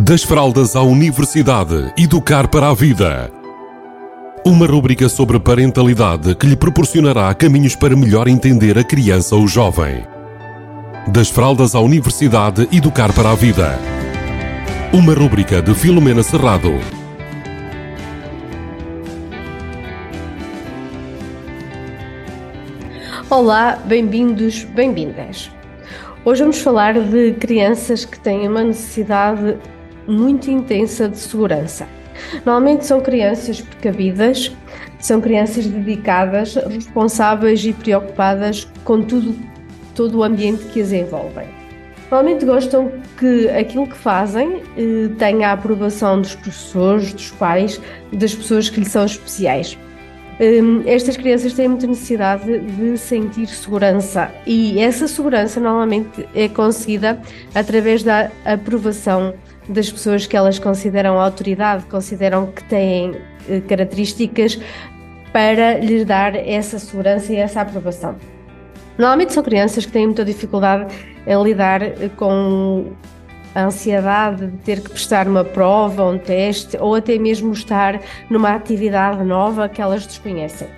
Das fraldas à universidade, educar para a vida. Uma rúbrica sobre parentalidade que lhe proporcionará caminhos para melhor entender a criança ou jovem. Das fraldas à universidade, educar para a vida. Uma rúbrica de Filomena Serrado. Olá, bem-vindos, bem-vindas. Hoje vamos falar de crianças que têm uma necessidade muito intensa de segurança. Normalmente são crianças precavidas, são crianças dedicadas, responsáveis e preocupadas com tudo, todo o ambiente que as envolve. Normalmente gostam que aquilo que fazem eh, tenha a aprovação dos professores, dos pais, das pessoas que lhe são especiais. Um, estas crianças têm muita necessidade de sentir segurança e essa segurança normalmente é conseguida através da aprovação das pessoas que elas consideram autoridade, consideram que têm uh, características para lhes dar essa segurança e essa aprovação. Normalmente são crianças que têm muita dificuldade em lidar eh, com a ansiedade de ter que prestar uma prova, um teste ou até mesmo estar numa atividade nova que elas desconhecem.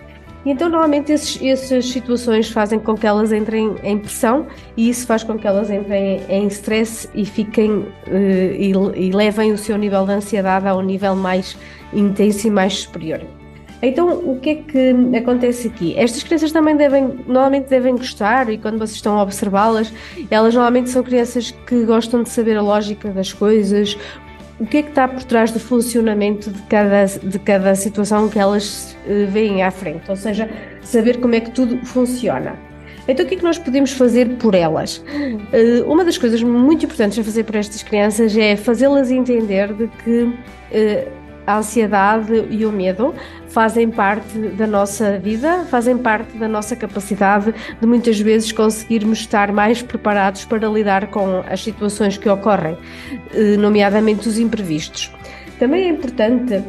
Então, normalmente, esses, essas situações fazem com que elas entrem em pressão e isso faz com que elas entrem em stress e fiquem uh, e, e levem o seu nível de ansiedade a um nível mais intenso e mais superior. Então, o que é que acontece aqui? Estas crianças também devem, normalmente devem gostar, e quando vocês estão a observá-las, elas normalmente são crianças que gostam de saber a lógica das coisas, o que é que está por trás do funcionamento de cada, de cada situação que elas uh, veem à frente, ou seja, saber como é que tudo funciona. Então, o que é que nós podemos fazer por elas? Uh, uma das coisas muito importantes a fazer por estas crianças é fazê-las entender de que uh, a ansiedade e o medo fazem parte da nossa vida, fazem parte da nossa capacidade de muitas vezes conseguirmos estar mais preparados para lidar com as situações que ocorrem, eh, nomeadamente os imprevistos. Também é importante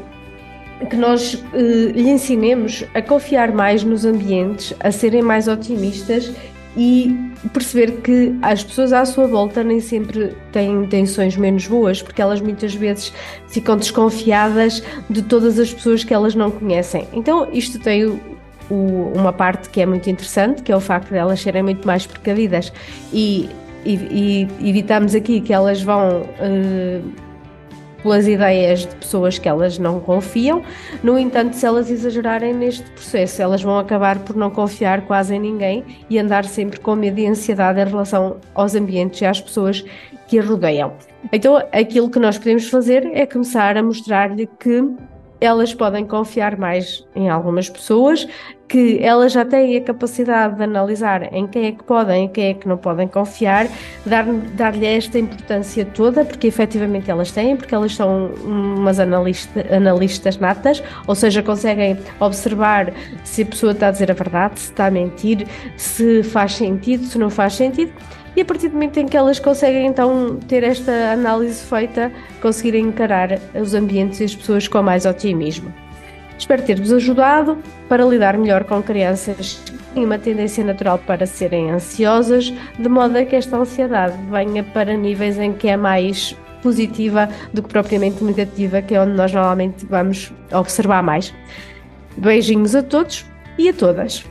que nós eh, lhe ensinemos a confiar mais nos ambientes, a serem mais otimistas e perceber que as pessoas à sua volta nem sempre têm intenções menos boas, porque elas muitas vezes ficam desconfiadas de todas as pessoas que elas não conhecem. Então, isto tem o, uma parte que é muito interessante, que é o facto de elas serem muito mais precavidas e, e, e evitamos aqui que elas vão. Uh, pelas ideias de pessoas que elas não confiam. No entanto, se elas exagerarem neste processo, elas vão acabar por não confiar quase em ninguém e andar sempre com medo e ansiedade em relação aos ambientes e às pessoas que a rodeiam. Então, aquilo que nós podemos fazer é começar a mostrar-lhe que elas podem confiar mais em algumas pessoas, que elas já têm a capacidade de analisar em quem é que podem e quem é que não podem confiar, dar-lhe dar esta importância toda, porque efetivamente elas têm, porque elas são umas analista, analistas natas, ou seja, conseguem observar se a pessoa está a dizer a verdade, se está a mentir, se faz sentido, se não faz sentido e a partir do momento em que elas conseguem então ter esta análise feita, conseguirem encarar os ambientes e as pessoas com mais otimismo. Espero ter-vos ajudado para lidar melhor com crianças que têm uma tendência natural para serem ansiosas, de modo a que esta ansiedade venha para níveis em que é mais positiva do que propriamente negativa, que é onde nós normalmente vamos observar mais. Beijinhos a todos e a todas!